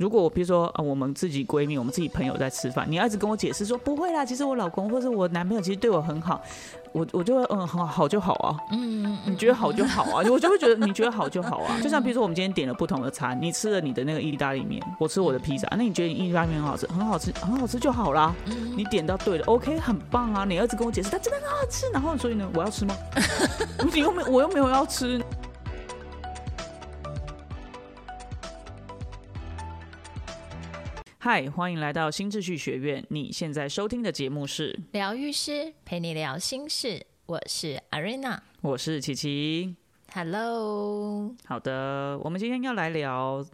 如果我比如说啊，我们自己闺蜜、我们自己朋友在吃饭，你要一直跟我解释说不会啦，其实我老公或者我男朋友其实对我很好，我我就会嗯好好就好啊，嗯，你觉得好就好啊，我就会觉得你觉得好就好啊。就像比如说我们今天点了不同的餐，你吃了你的那个意大利面，我吃我的披萨，那你觉得你意大利面很好吃，很好吃，很好吃就好啦。你点到对了，OK，很棒啊。你儿子跟我解释，他真的很好吃，然后所以呢，我要吃吗？你又没我又没有要吃。嗨，欢迎来到新秩序学院。你现在收听的节目是疗愈师陪你聊心事，我是 Arena，我是琪琪。Hello，好的，我们今天要来聊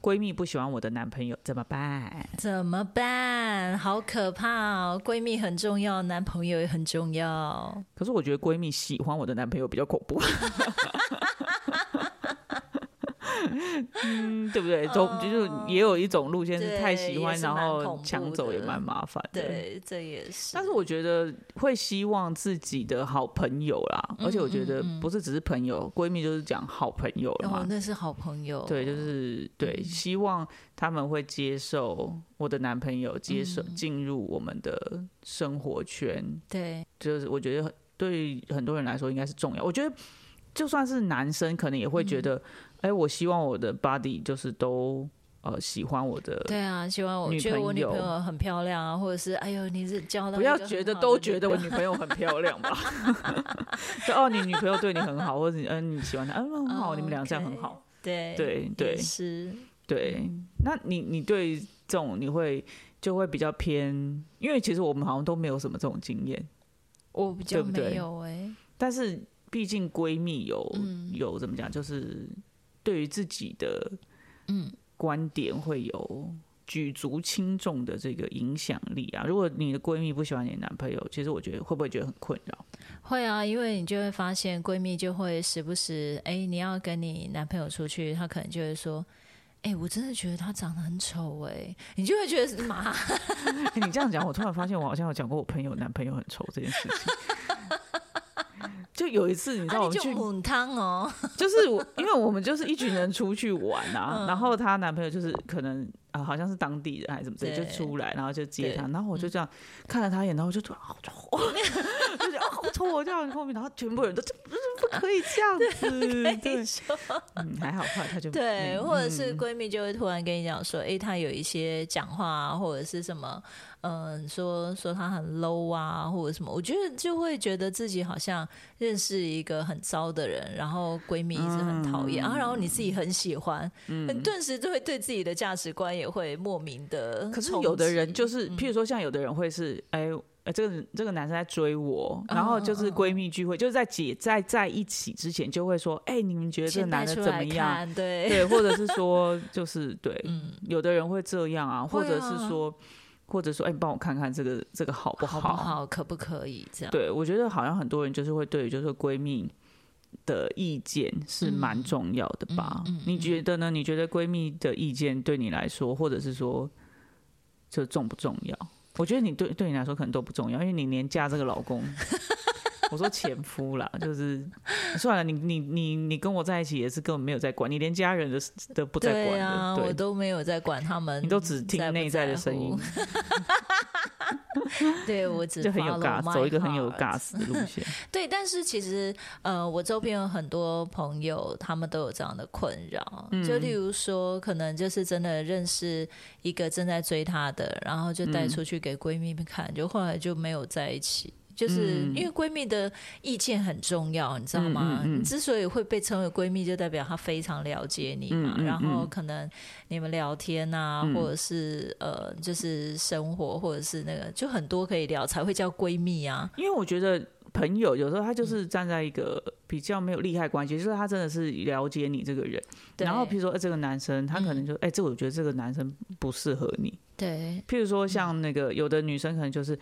闺蜜不喜欢我的男朋友怎么办？怎么办？好可怕哦！闺蜜很重要，男朋友也很重要。可是我觉得闺蜜喜欢我的男朋友比较恐怖。嗯，对不对？都就是也有一种路线是太喜欢，然后抢走也蛮麻烦的。对，这也是。但是我觉得会希望自己的好朋友啦，而且我觉得不是只是朋友，闺蜜就是讲好朋友了嘛。那是好朋友。对，就是对，希望他们会接受我的男朋友，接受进入我们的生活圈。对，就是我觉得对很多人来说应该是重要。我觉得就算是男生，可能也会觉得。哎，我希望我的 body 就是都呃喜欢我的，对啊，希望我觉得我女朋友很漂亮啊，或者是哎呦你是交到不要觉得都觉得我女朋友。很漂亮吧？就哦，你女朋友对你很好，或者你嗯你喜欢她，嗯很好，你们俩这样很好，对对对。是，对。那你你对这种你会就会比较偏，因为其实我们好像都没有什么这种经验，我比较没有哎，但是毕竟闺蜜有有怎么讲，就是。对于自己的嗯观点会有举足轻重的这个影响力啊！如果你的闺蜜不喜欢你的男朋友，其实我觉得会不会觉得很困扰？会啊，因为你就会发现闺蜜就会时不时哎，你要跟你男朋友出去，她可能就会说：“哎，我真的觉得他长得很丑。”哎，你就会觉得是妈。你这样讲，我突然发现我好像有讲过我朋友男朋友很丑这件事情。就有一次，你知道我们去滚汤哦，就是我，因为我们就是一群人出去玩啊，然后她男朋友就是可能啊，好像是当地人还是怎么的，就出来，然后就接她，然后我就这样看了他一眼，然后我就突然好丑，就觉得啊好丑，我这样后面，然后全部人都这不是不可以这样子，对，嗯，还好，后来他就对，或者是闺蜜就会突然跟你讲说，哎，她有一些讲话或者是什么。嗯，说说他很 low 啊，或者什么，我觉得就会觉得自己好像认识一个很糟的人，然后闺蜜一直很讨厌啊，然后你自己很喜欢，嗯，顿时就会对自己的价值观也会莫名的。可是有的人就是，譬如说像有的人会是，哎哎，这个这个男生在追我，然后就是闺蜜聚会，就是在姐在在一起之前就会说，哎，你们觉得这个男的怎么样？对对，或者是 说就是对，嗯，有的人会这样啊，或者是说。或者说，哎，你帮我看看这个这个好不好？好不好？可不可以这样？对，我觉得好像很多人就是会对，就是闺蜜的意见是蛮重要的吧？你觉得呢？你觉得闺蜜的意见对你来说，或者是说，这重不重要？我觉得你对对你来说可能都不重要，因为你连嫁这个老公。我说前夫啦，就是算了，你你你你跟我在一起也是根本没有在管，你连家人的都不在管啊，我都没有在管他们，你都只听内在的声音。对我只 就很有尬，走一个很有尬死的路线。对，但是其实呃，我周边有很多朋友，他们都有这样的困扰，就例如说，可能就是真的认识一个正在追她的，然后就带出去给闺蜜们看，就后来就没有在一起。就是因为闺蜜的意见很重要，你知道吗？你之所以会被称为闺蜜，就代表她非常了解你嘛。然后可能你们聊天啊，或者是呃，就是生活，或者是那个，就很多可以聊，才会叫闺蜜啊。因为我觉得朋友有时候他就是站在一个比较没有利害关系，就是他真的是了解你这个人。然后，譬如说这个男生，他可能就哎，这我觉得这个男生不适合你。对。譬如说像那个有的女生，可能就是。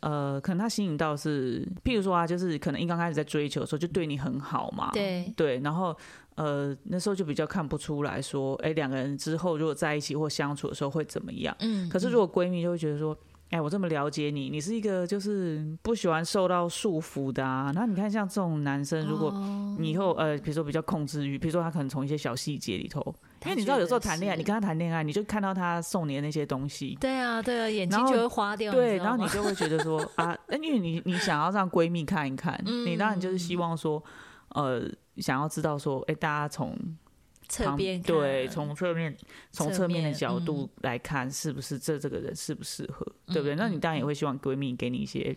呃，可能他吸引到是，譬如说啊，就是可能一刚开始在追求的时候就对你很好嘛，对对，然后呃那时候就比较看不出来说，哎，两个人之后如果在一起或相处的时候会怎么样？嗯，可是如果闺蜜就会觉得说，哎，我这么了解你，你是一个就是不喜欢受到束缚的啊。那你看，像这种男生，如果你以后呃，比如说比较控制欲，比如说他可能从一些小细节里头，因为你知道有时候谈恋爱，你跟他谈恋爱，你就看到他送你的那些东西，对啊，对啊，眼睛就会花掉，对，然后你就会觉得说 啊，因为你你想要让闺蜜看一看，你当然就是希望说，呃，想要知道说，哎，大家从。侧边对，从侧面从侧面的角度来看，是不是这这个人适不适合，对不对？那你当然也会希望闺蜜给你一些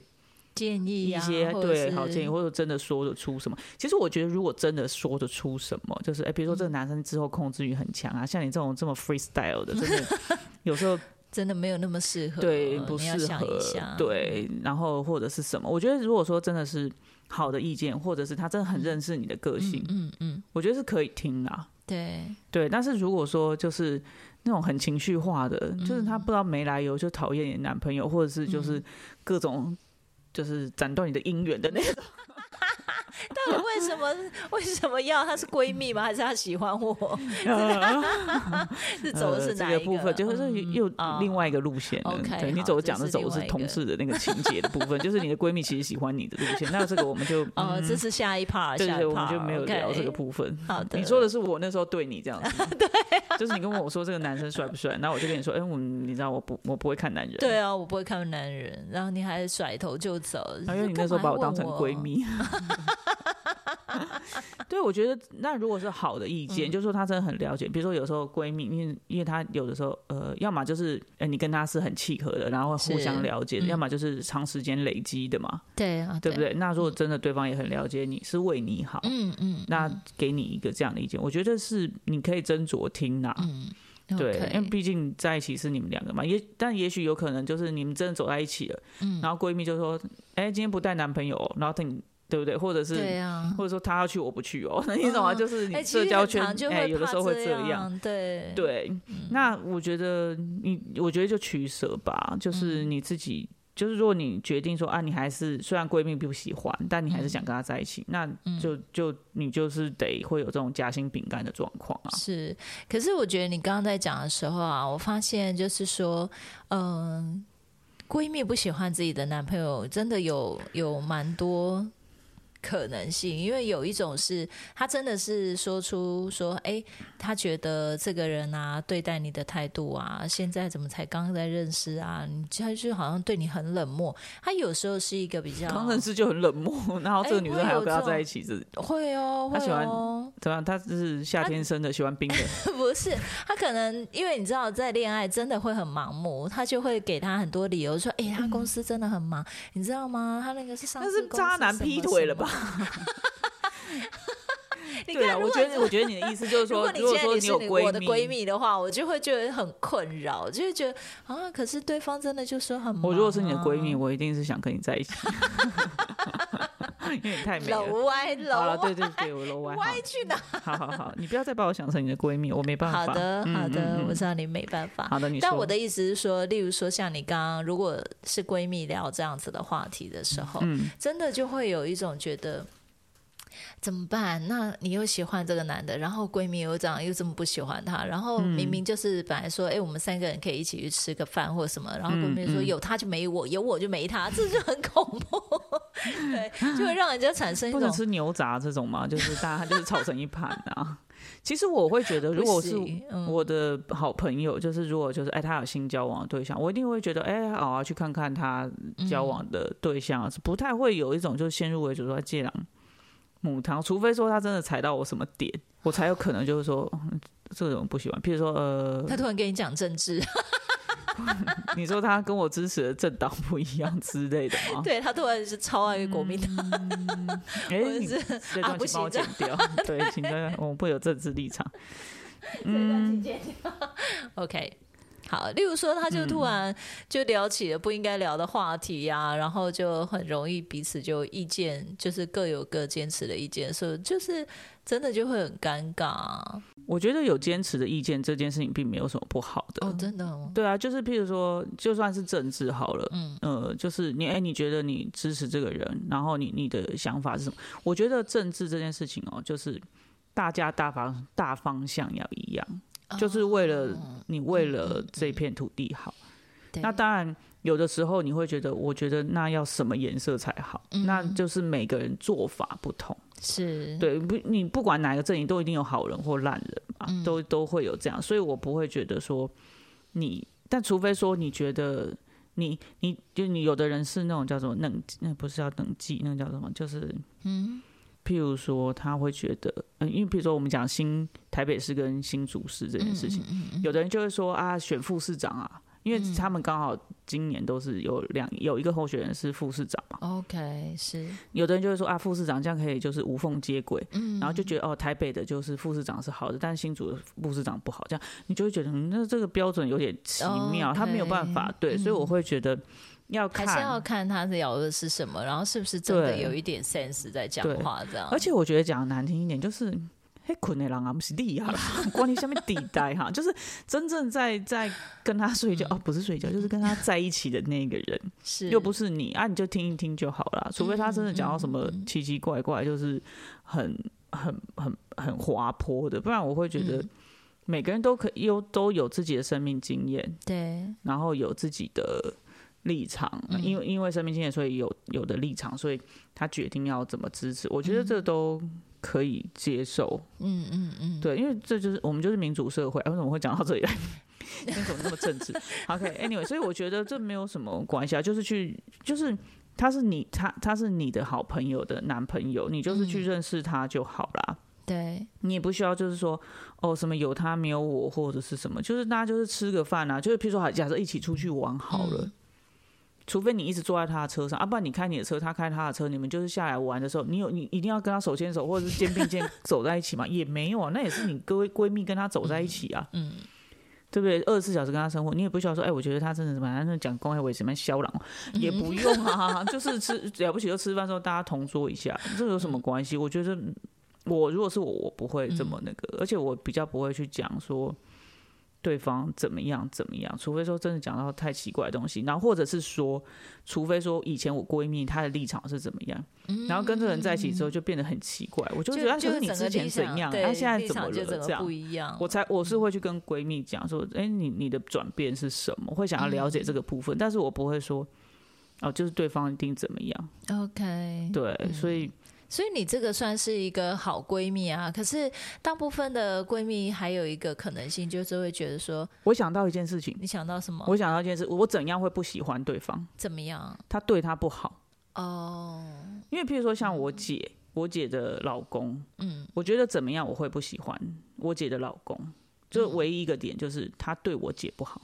建议，一些对好建议，或者真的说得出什么。其实我觉得，如果真的说得出什么，就是哎，比如说这个男生之后控制欲很强啊，像你这种这么 freestyle 的，真的 有时候 真的没有那么适合，对，不适合，对。然后或者是什么？我觉得如果说真的是好的意见，或者是他真的很认识你的个性，嗯嗯，我觉得是可以听啊。对对，但是如果说就是那种很情绪化的，就是他不知道没来由就讨厌你男朋友，或者是就是各种就是斩断你的姻缘的那种。到底为什么为什么要？她是闺蜜吗？还是她喜欢我？是走的是哪一个部分？就是又另外一个路线。OK，你走讲的走的是同事的那个情节的部分，就是你的闺蜜其实喜欢你的路线。那这个我们就哦，这是下一 part，对对，我们就没有聊这个部分。好的，你说的是我那时候对你这样子，对，就是你跟我说这个男生帅不帅，那我就跟你说，哎，我你知道我不我不会看男人，对啊，我不会看男人，然后你还甩头就走，因为你那时候把我当成闺蜜。对，我觉得那如果是好的意见，就是说她真的很了解。比如说有时候闺蜜，因为因为她有的时候，呃，要么就是呃你跟他是很契合的，然后互相了解；要么就是长时间累积的嘛。对啊，对不对？那如果真的对方也很了解你，是为你好，嗯嗯，那给你一个这样的意见，我觉得是你可以斟酌听呐。嗯，对，因为毕竟在一起是你们两个嘛。也但也许有可能就是你们真的走在一起了，嗯，然后闺蜜就说：“哎，今天不带男朋友。”然后等。对不对？或者是，或者说他要去我不去哦，那你懂吗？就是你社交圈，哎，有的时候会这样。对对，那我觉得你，我觉得就取舍吧。就是你自己，就是如果你决定说啊，你还是虽然闺蜜不喜欢，但你还是想跟她在一起，那就就你就是得会有这种夹心饼干的状况啊。是，可是我觉得你刚刚在讲的时候啊，我发现就是说，嗯，闺蜜不喜欢自己的男朋友，真的有有蛮多。可能性，因为有一种是，他真的是说出说，哎，他觉得这个人啊，对待你的态度啊，现在怎么才刚在认识啊？你他就好像对你很冷漠。他有时候是一个比较刚认识就很冷漠，然后这个女生还要跟他在一起，是？会哦，他喜欢怎么样？他是夏天生的，喜欢冰的。不是，他可能因为你知道，在恋爱真的会很盲目，他就会给他很多理由说，哎，他公司真的很忙，你知道吗？他那个是上那是渣男劈腿了吧？对啊，我觉得，我觉得你的意思就是说，如果说你是我的闺蜜的话，我就会觉得很困扰，就会觉得啊，可是对方真的就说很……我如果是你的闺蜜，我一定是想跟你在一起，楼歪楼对对 对，我楼歪歪去哪？好好好，你不要再把我想成你的闺蜜，我没办法。好的好的，我知道你没办法。好的，你但我的意思是说，例如说像你刚刚，如果是闺蜜聊这样子的话题的时候，真的就会有一种觉得。怎么办？那你又喜欢这个男的，然后闺蜜又这样，又这么不喜欢他，然后明明就是本来说，哎，我们三个人可以一起去吃个饭或者什么，然后闺蜜说有他就没我，有我就没他，这就很恐怖，对，就会让人家产生一种不能吃牛杂这种嘛，就是大家就是吵成一盘啊。其实我会觉得，如果是我的好朋友，就是如果就是哎他有新交往的对象，我一定会觉得哎好啊，去看看他交往的对象，是不太会有一种就是先入为主说借狼。母汤，除非说他真的踩到我什么点，我才有可能就是说这种不喜欢。譬如说，呃，他突然跟你讲政治，你说他跟我支持的政党不一样之类的吗？对他突然是超爱国民党，哎，你这段请帮我剪掉。对，请大家我们不有政治立场。嗯，OK。好，例如说，他就突然就聊起了不应该聊的话题呀，然后就很容易彼此就意见就是各有各坚持的意见，所以就是真的就会很尴尬。我觉得有坚持的意见这件事情并没有什么不好的哦，真的。对啊，就是譬如说，就算是政治好了，嗯呃，就是你哎，你觉得你支持这个人，然后你你的想法是什么？我觉得政治这件事情哦，就是大家大方大方向要一样。就是为了你为了这片土地好，那当然有的时候你会觉得，我觉得那要什么颜色才好？那就是每个人做法不同。是对不？你不管哪个阵营，都一定有好人或烂人嘛，都都会有这样。所以我不会觉得说你，但除非说你觉得你，你就你有的人是那种叫做冷，那不是叫冷记，那叫什么？就是嗯，譬如说他会觉得，嗯，因为譬如说我们讲新台北市跟新竹市这件事情，有的人就会说啊，选副市长啊。因为他们刚好今年都是有两有一个候选人是副市长嘛，OK，是。有的人就会说啊，副市长这样可以就是无缝接轨，嗯，然后就觉得哦，台北的就是副市长是好的，但是新竹的副市长不好，这样你就会觉得那这个标准有点奇妙，他没有办法对，所以我会觉得要看还是要看他是聊的是什么，然后是不是真的有一点 sense 在讲话这样，而且我觉得讲难听一点就是。嘿，困的人啊，不是厉害啦，关你下面底带哈，就是真正在在跟他睡觉哦，不是睡觉，就是跟他在一起的那个人，是。又不是你啊，你就听一听就好了。除非他真的讲到什么奇奇怪怪，就是很很很很滑坡的，不然我会觉得每个人都可以有都有自己的生命经验，对，然后有自己的立场，因为因为生命经验，所以有有的立场，所以他决定要怎么支持，我觉得这都。可以接受，嗯嗯嗯，对，因为这就是我们就是民主社会，哎为什么会讲到这里来？为什么那么政治？OK，Anyway，所以我觉得这没有什么关系啊，就是去，就是他是你，他他是你的好朋友的男朋友，你就是去认识他就好啦。对，你也不需要就是说哦什么有他没有我或者是什么，就是大家就是吃个饭啊，就是譬如说假设一起出去玩好了。除非你一直坐在他的车上，啊，不然你开你的车，他开他的车，你们就是下来玩的时候，你有你一定要跟他手牵手或者是肩并肩走在一起嘛？也没有啊，那也是你各位闺蜜跟他走在一起啊，嗯，对不对？二十四小时跟他生活，你也不需要说，哎，我觉得他真的什么，他讲公开为什么嚣张，也不用啊，就是吃了不起就吃饭时候大家同桌一下，这有什么关系？我觉得我如果是我，我不会这么那个，而且我比较不会去讲说。对方怎么样怎么样？除非说真的讲到太奇怪的东西，然后或者是说，除非说以前我闺蜜她的立场是怎么样，然后跟这个人在一起之后就变得很奇怪，我就觉得就是你之前怎样，他现在怎么了这样？不一样，我才我是会去跟闺蜜讲说，哎，你你的转变是什么？会想要了解这个部分，但是我不会说，哦，就是对方一定怎么样。OK，对，所以。所以你这个算是一个好闺蜜啊，可是大部分的闺蜜还有一个可能性，就是会觉得说，我想到一件事情，你想到什么？我想到一件事，我怎样会不喜欢对方？怎么样？他对他不好哦。因为譬如说像我姐，我姐的老公，嗯，我觉得怎么样我会不喜欢我姐的老公，就唯一一个点就是他对我姐不好。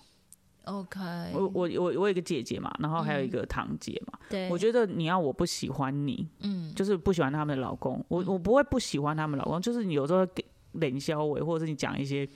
OK，我我我我有一个姐姐嘛，然后还有一个堂姐嘛。对，我觉得你要我不喜欢你，嗯，就是不喜欢他们的老公。我我不会不喜欢他们老公，就是你有时候给冷消委，或者是你讲一些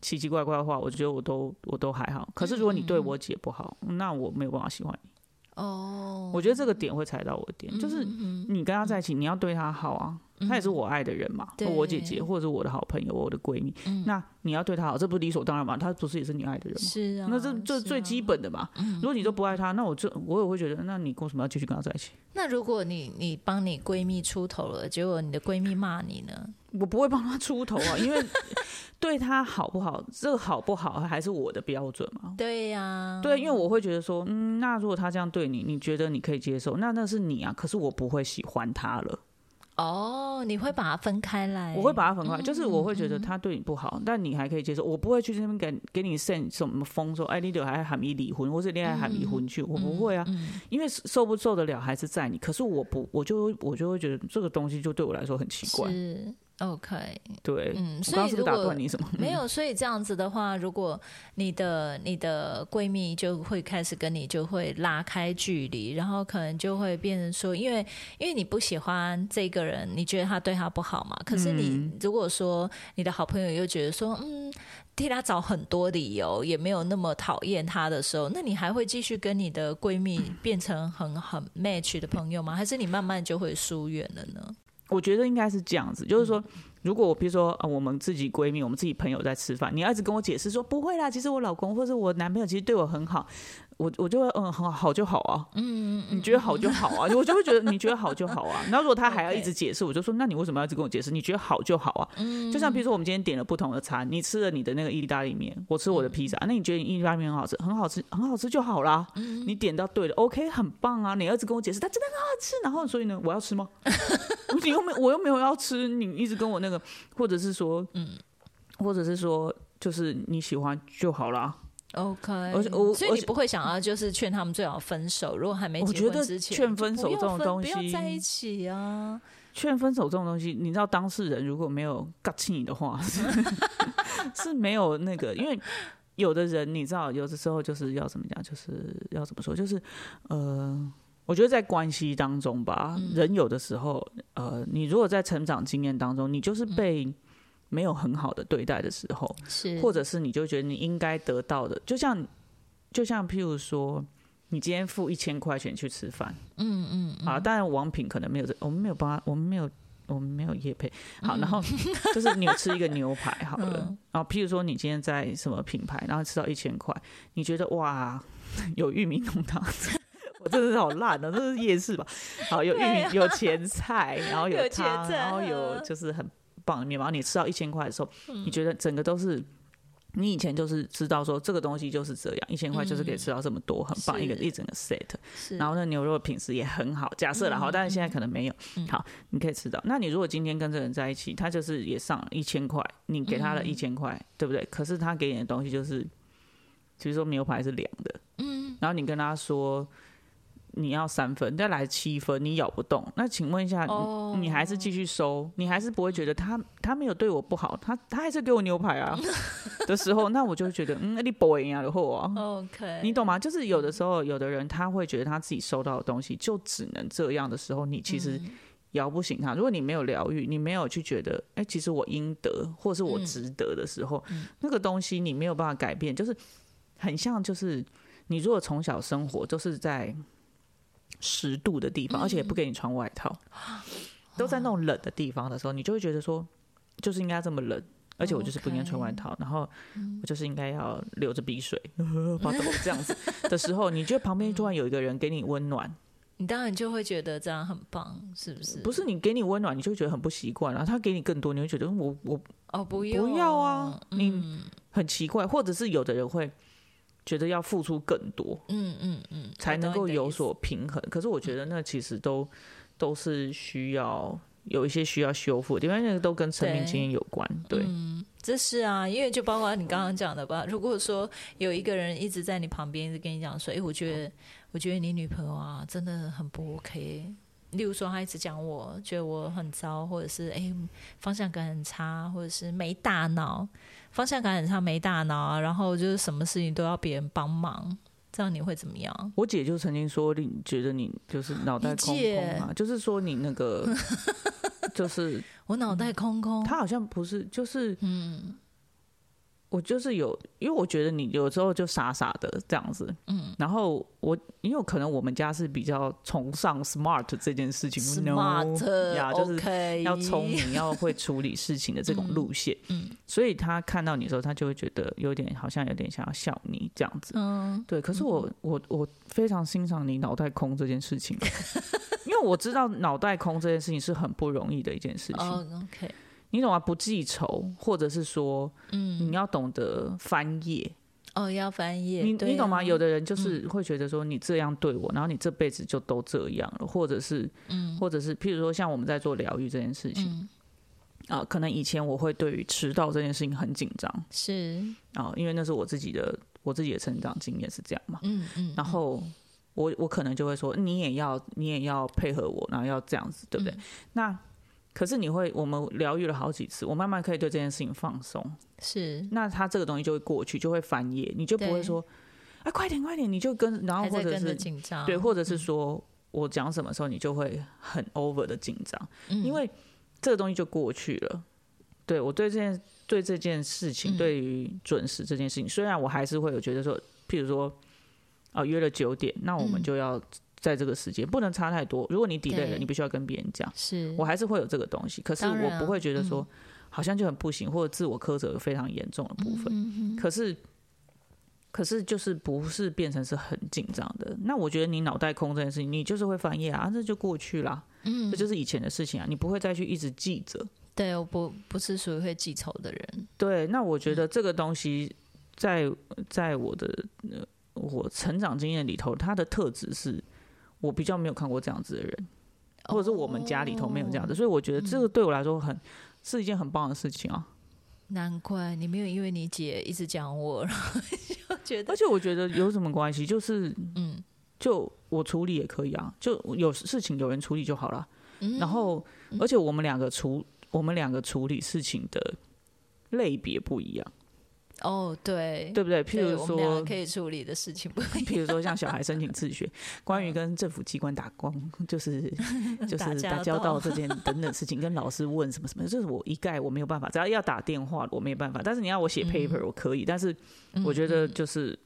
奇奇怪怪的话，我觉得我都我都还好。可是如果你对我姐不好，那我没有办法喜欢你。哦，我觉得这个点会踩到我的点，就是你跟他在一起，你要对他好啊。他也是我爱的人嘛，我姐姐或者是我的好朋友，我的闺蜜。那你要对她好，这不是理所当然吗？她不是也是你爱的人吗？是啊，那这这最基本的嘛。如果你都不爱她，那我这我也会觉得，那你为什么要继续跟她在一起？那如果你你帮你闺蜜出头了，结果你的闺蜜骂你呢？我不会帮她出头啊，因为 对她好不好，这个好不好还是我的标准嘛。对呀，对，因为我会觉得说，嗯，那如果她这样对你，你觉得你可以接受，那那是你啊。可是我不会喜欢她了。哦，你会把它分开来？我会把它分开，就是我会觉得他对你不好，但你还可以接受。我不会去那边给给你 send 什么风说，哎，你得还喊你离婚，或是恋爱喊离婚去，我不会啊，因为受不受得了还是在你。可是我不，我就我就会觉得这个东西就对我来说很奇怪。OK，对，嗯，所以如果没有，所以这样子的话，如果你的你的闺蜜就会开始跟你就会拉开距离，然后可能就会变成说，因为因为你不喜欢这个人，你觉得他对他不好嘛？可是你如果说你的好朋友又觉得说，嗯，替他找很多理由，也没有那么讨厌他的时候，那你还会继续跟你的闺蜜变成很很 match 的朋友吗？还是你慢慢就会疏远了呢？我觉得应该是这样子，就是说，如果我比如说啊，我们自己闺蜜，我们自己朋友在吃饭，你要一直跟我解释说不会啦，其实我老公或者我男朋友其实对我很好，我我就会嗯很好就好啊，嗯，你觉得好就好啊，我就会觉得你觉得好就好啊。那如果他还要一直 解释，我就说那你为什么要一直跟我解释？你觉得好就好啊。嗯，就像比如说我们今天点了不同的餐，你吃了你的那个意大利面，我吃我的披萨，那你觉得你意大利面很好吃，很好吃，很好吃就好啦。嗯，你点到对了，OK，很棒啊。你一直跟我解释，他真的很好吃，然后所以呢，我要吃吗？你又没我又没有要吃，你一直跟我那个，或者是说，嗯，或者是说，就是你喜欢就好啦。OK，我我所以你不会想要就是劝他们最好分手，如果还没结婚之前，劝分手这种东西不要在一起啊。劝分手这种东西，你知道当事人如果没有尬气你的话，是没有那个，因为有的人你知道，有的时候就是要怎么讲，就是要怎么说，就是呃，我觉得在关系当中吧，人有的时候，呃，你如果在成长经验当中，你就是被。没有很好的对待的时候，是，或者是你就觉得你应该得到的，就像，就像譬如说，你今天付一千块钱去吃饭，嗯嗯，啊，当然王品可能没有这，我们没有帮他，我们没有，我们没有夜配，好，然后 就是你有吃一个牛排好了，然后譬如说你今天在什么品牌，然后吃到一千块，你觉得哇，有玉米浓汤，我真的是好烂的，这是夜市吧？好，有玉米，有前菜，然后有汤，然后有就是很。棒面包，你吃到一千块的时候，你觉得整个都是你以前就是知道说这个东西就是这样，一千块就是可以吃到这么多，很棒一个一整个 set。然后那牛肉品质也很好，假设了好，但是现在可能没有。好，你可以吃到。那你如果今天跟这个人在一起，他就是也上了一千块，你给他了一千块，对不对？可是他给你的东西就是，比如说牛排是凉的，嗯，然后你跟他说。你要三分，再来七分，你咬不动。那请问一下，你还是继续收？你还是不会觉得他他没有对我不好？他他还是给我牛排啊 的时候，那我就觉得，嗯，你 boy 啊的货啊。OK，你懂吗？就是有的时候，有的人他会觉得他自己收到的东西就只能这样的时候，你其实摇不醒他。如果你没有疗愈，你没有去觉得，哎，其实我应得，或是我值得的时候，那个东西你没有办法改变。就是很像，就是你如果从小生活就是在。十度的地方，而且也不给你穿外套，都在那种冷的地方的时候，你就会觉得说，就是应该这么冷，而且我就是不应该穿外套，然后我就是应该要流着鼻水 发抖这样子 的时候，你觉得旁边突然有一个人给你温暖，你当然就会觉得这样很棒，是不是？不是你给你温暖，你就觉得很不习惯然后他给你更多，你会觉得我我哦不要不要啊，你很奇怪，或者是有的人会。觉得要付出更多，嗯嗯嗯，才能够有所平衡。可是我觉得那其实都都是需要有一些需要修复的地方，那个都跟生命经验有关。对，这是啊，因为就包括你刚刚讲的吧。如果说有一个人一直在你旁边，一直跟你讲说：“哎，我觉得，我觉得你女朋友啊，真的很不 OK。”例如说，他一直讲我觉得我很糟，或者是哎方向感很差，或者是没大脑。方向感很差，没大脑啊，然后就是什么事情都要别人帮忙，这样你会怎么样？我姐就曾经说，你觉得你就是脑袋空空啊，就是说你那个，就是我脑袋空空。她好像不是，就是嗯。我就是有，因为我觉得你有时候就傻傻的这样子，嗯，然后我因为可能我们家是比较崇尚 smart 这件事情，smart 呀，就是要聪明，要会处理事情的这种路线，嗯，所以他看到你的时候，他就会觉得有点好像有点想要笑你这样子，嗯，对。可是我我我非常欣赏你脑袋空这件事情，因为我知道脑袋空这件事情是很不容易的一件事情，OK。你懂吗？不记仇，或者是说，嗯，你要懂得翻页。哦，要翻页。你你懂吗？有的人就是会觉得说，你这样对我，然后你这辈子就都这样了，或者是，嗯，或者是，譬如说，像我们在做疗愈这件事情，啊，可能以前我会对于迟到这件事情很紧张，是。啊，因为那是我自己的我自己的成长经验是这样嘛，嗯嗯，然后我我可能就会说，你也要你也要配合我，然后要这样子，对不对？那可是你会，我们疗愈了好几次，我慢慢可以对这件事情放松。是，那他这个东西就会过去，就会翻页，你就不会说，啊，快点快点，你就跟，然后或者是紧张，对，或者是说我讲什么时候你就会很 over 的紧张，因为这个东西就过去了。对我对这件对这件事情，对于准时这件事情，虽然我还是会有觉得说，譬如说，啊约了九点，那我们就要。在这个时间不能差太多。如果你 delay 了，你必须要跟别人讲。是我还是会有这个东西，可是我不会觉得说好像就很不行，或者自我苛责非常严重的部分。可是可是就是不是变成是很紧张的。那我觉得你脑袋空这件事情，你就是会翻页啊，这就过去了。嗯，这就是以前的事情啊，你不会再去一直记着。对，我不不是属于会记仇的人。对，那我觉得这个东西在在我的呃我成长经验里头，它的特质是我比较没有看过这样子的人，或者是我们家里头没有这样子，所以我觉得这个对我来说很是一件很棒的事情啊。难怪你没有因为你姐一直讲我，然后就觉得，而且我觉得有什么关系？就是嗯，就我处理也可以啊，就有事情有人处理就好了。然后，而且我们两个处。我们两个处理事情的类别不一样。哦，对，对不对？譬如说，可以处理的事情不一样。譬如说，像小孩申请自学，关于跟政府机关打光，就是 就是打交道这件等等事情，跟老师问什么什么，这是我一概我没有办法。只要要打电话，我没有办法。但是你要我写 paper，我可以。但是我觉得就是，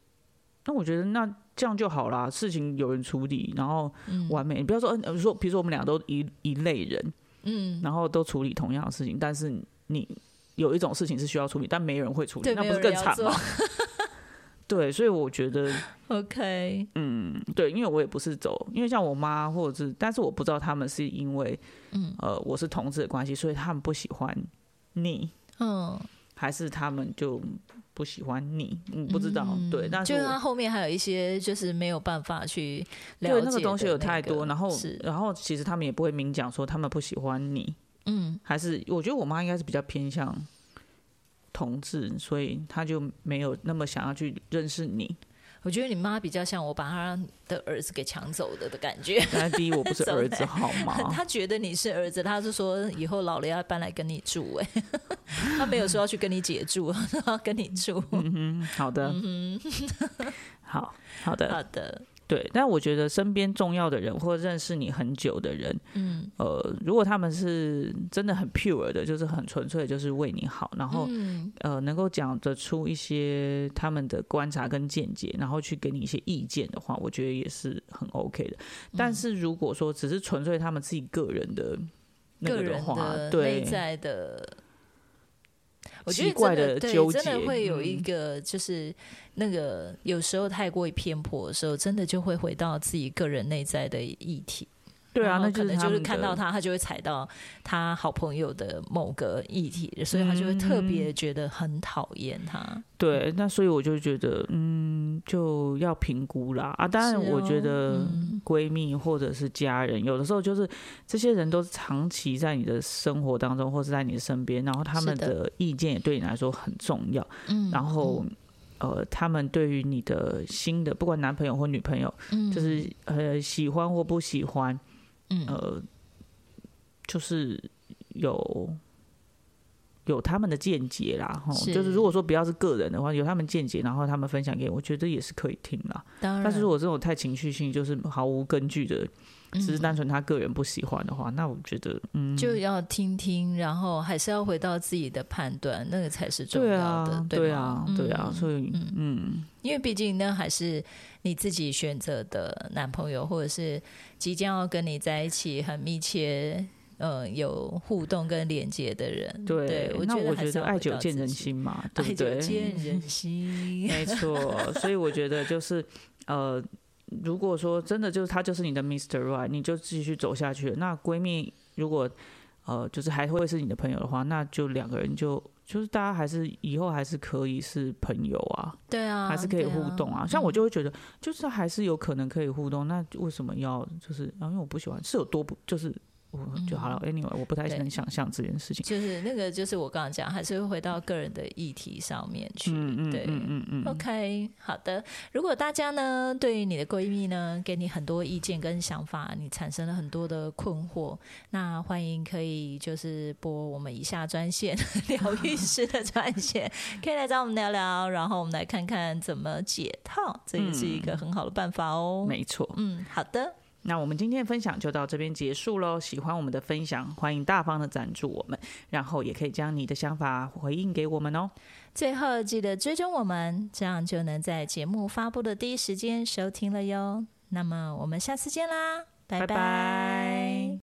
那我觉得那这样就好啦，事情有人处理，然后完美。你不要说，嗯，说比如说我们俩都一一类人。嗯，然后都处理同样的事情，但是你有一种事情是需要处理，但没人会处理，那不是更惨吗？对，所以我觉得，OK，嗯，对，因为我也不是走，因为像我妈或者是，但是我不知道他们是因为，嗯，呃，我是同志的关系，所以他们不喜欢你，嗯，还是他们就。不喜欢你，嗯，不知道，对，但是就是他后面还有一些就是没有办法去了解那个东西有太多，然后然后其实他们也不会明讲说他们不喜欢你，嗯，还是我觉得我妈应该是比较偏向同志，所以她就没有那么想要去认识你。我觉得你妈比较像我把她的儿子给抢走的的感觉。但第一，我不是儿子，好吗？她觉得你是儿子，她是说以后老了要搬来跟你住。哎，她没有说要去跟你姐住，说要跟你住。嗯哼，好的，好好的，好的。对，但我觉得身边重要的人或认识你很久的人，嗯，呃，如果他们是真的很 pure 的，就是很纯粹，就是为你好，然后呃，能够讲得出一些他们的观察跟见解，然后去给你一些意见的话，我觉得也是很 OK 的。但是如果说只是纯粹他们自己个人的那个的话，对内在的。奇怪的纠结，真的会有一个，就是那个有时候太过于偏颇的时候，真的就会回到自己个人内在的议题。对啊，那可能就是看到他，他就会踩到他好朋友的某个议题，所以他就会特别觉得很讨厌他。对，那所以我就觉得，嗯，就要评估啦啊。当然，我觉得闺蜜或者是家人，有的时候就是这些人都长期在你的生活当中，或是在你的身边，然后他们的意见也对你来说很重要。嗯，然后呃，他们对于你的新的不管男朋友或女朋友，嗯，就是呃喜欢或不喜欢。呃，就是有有他们的见解啦，哈，就是如果说不要是个人的话，有他们见解，然后他们分享给我，我觉得也是可以听啦。当然但是如果这种太情绪性，就是毫无根据的，只是单纯他个人不喜欢的话，那我觉得，嗯，就要听听，然后还是要回到自己的判断，那个才是重要的，对啊，对啊，所以，嗯，因为毕竟那还是。你自己选择的男朋友，或者是即将要跟你在一起很密切，嗯，有互动跟连接的人，对，那我觉得爱久见人心嘛，对不对？见人心，没错。所以我觉得就是，呃，如果说真的就是他就是你的 Mister Right，你就继续走下去。那闺蜜如果呃就是还会是你的朋友的话，那就两个人就。就是大家还是以后还是可以是朋友啊，对啊，还是可以互动啊。像我就会觉得，就是还是有可能可以互动，那为什么要就是啊？因为我不喜欢是有多不就是。就好了。Anyway，我不太能想象这件事情。就是那个，就是我刚刚讲，还是会回到个人的议题上面去。嗯嗯，对，嗯嗯嗯。OK，好的。如果大家呢，对于你的闺蜜呢，给你很多意见跟想法，你产生了很多的困惑，那欢迎可以就是拨我们以下专线，疗愈师的专线，可以来找我们聊聊，然后我们来看看怎么解套，这也是一个很好的办法哦。没错。嗯，好的。那我们今天的分享就到这边结束喽。喜欢我们的分享，欢迎大方的赞助我们，然后也可以将你的想法回应给我们哦。最后记得追踪我们，这样就能在节目发布的第一时间收听了哟。那么我们下次见啦，拜拜。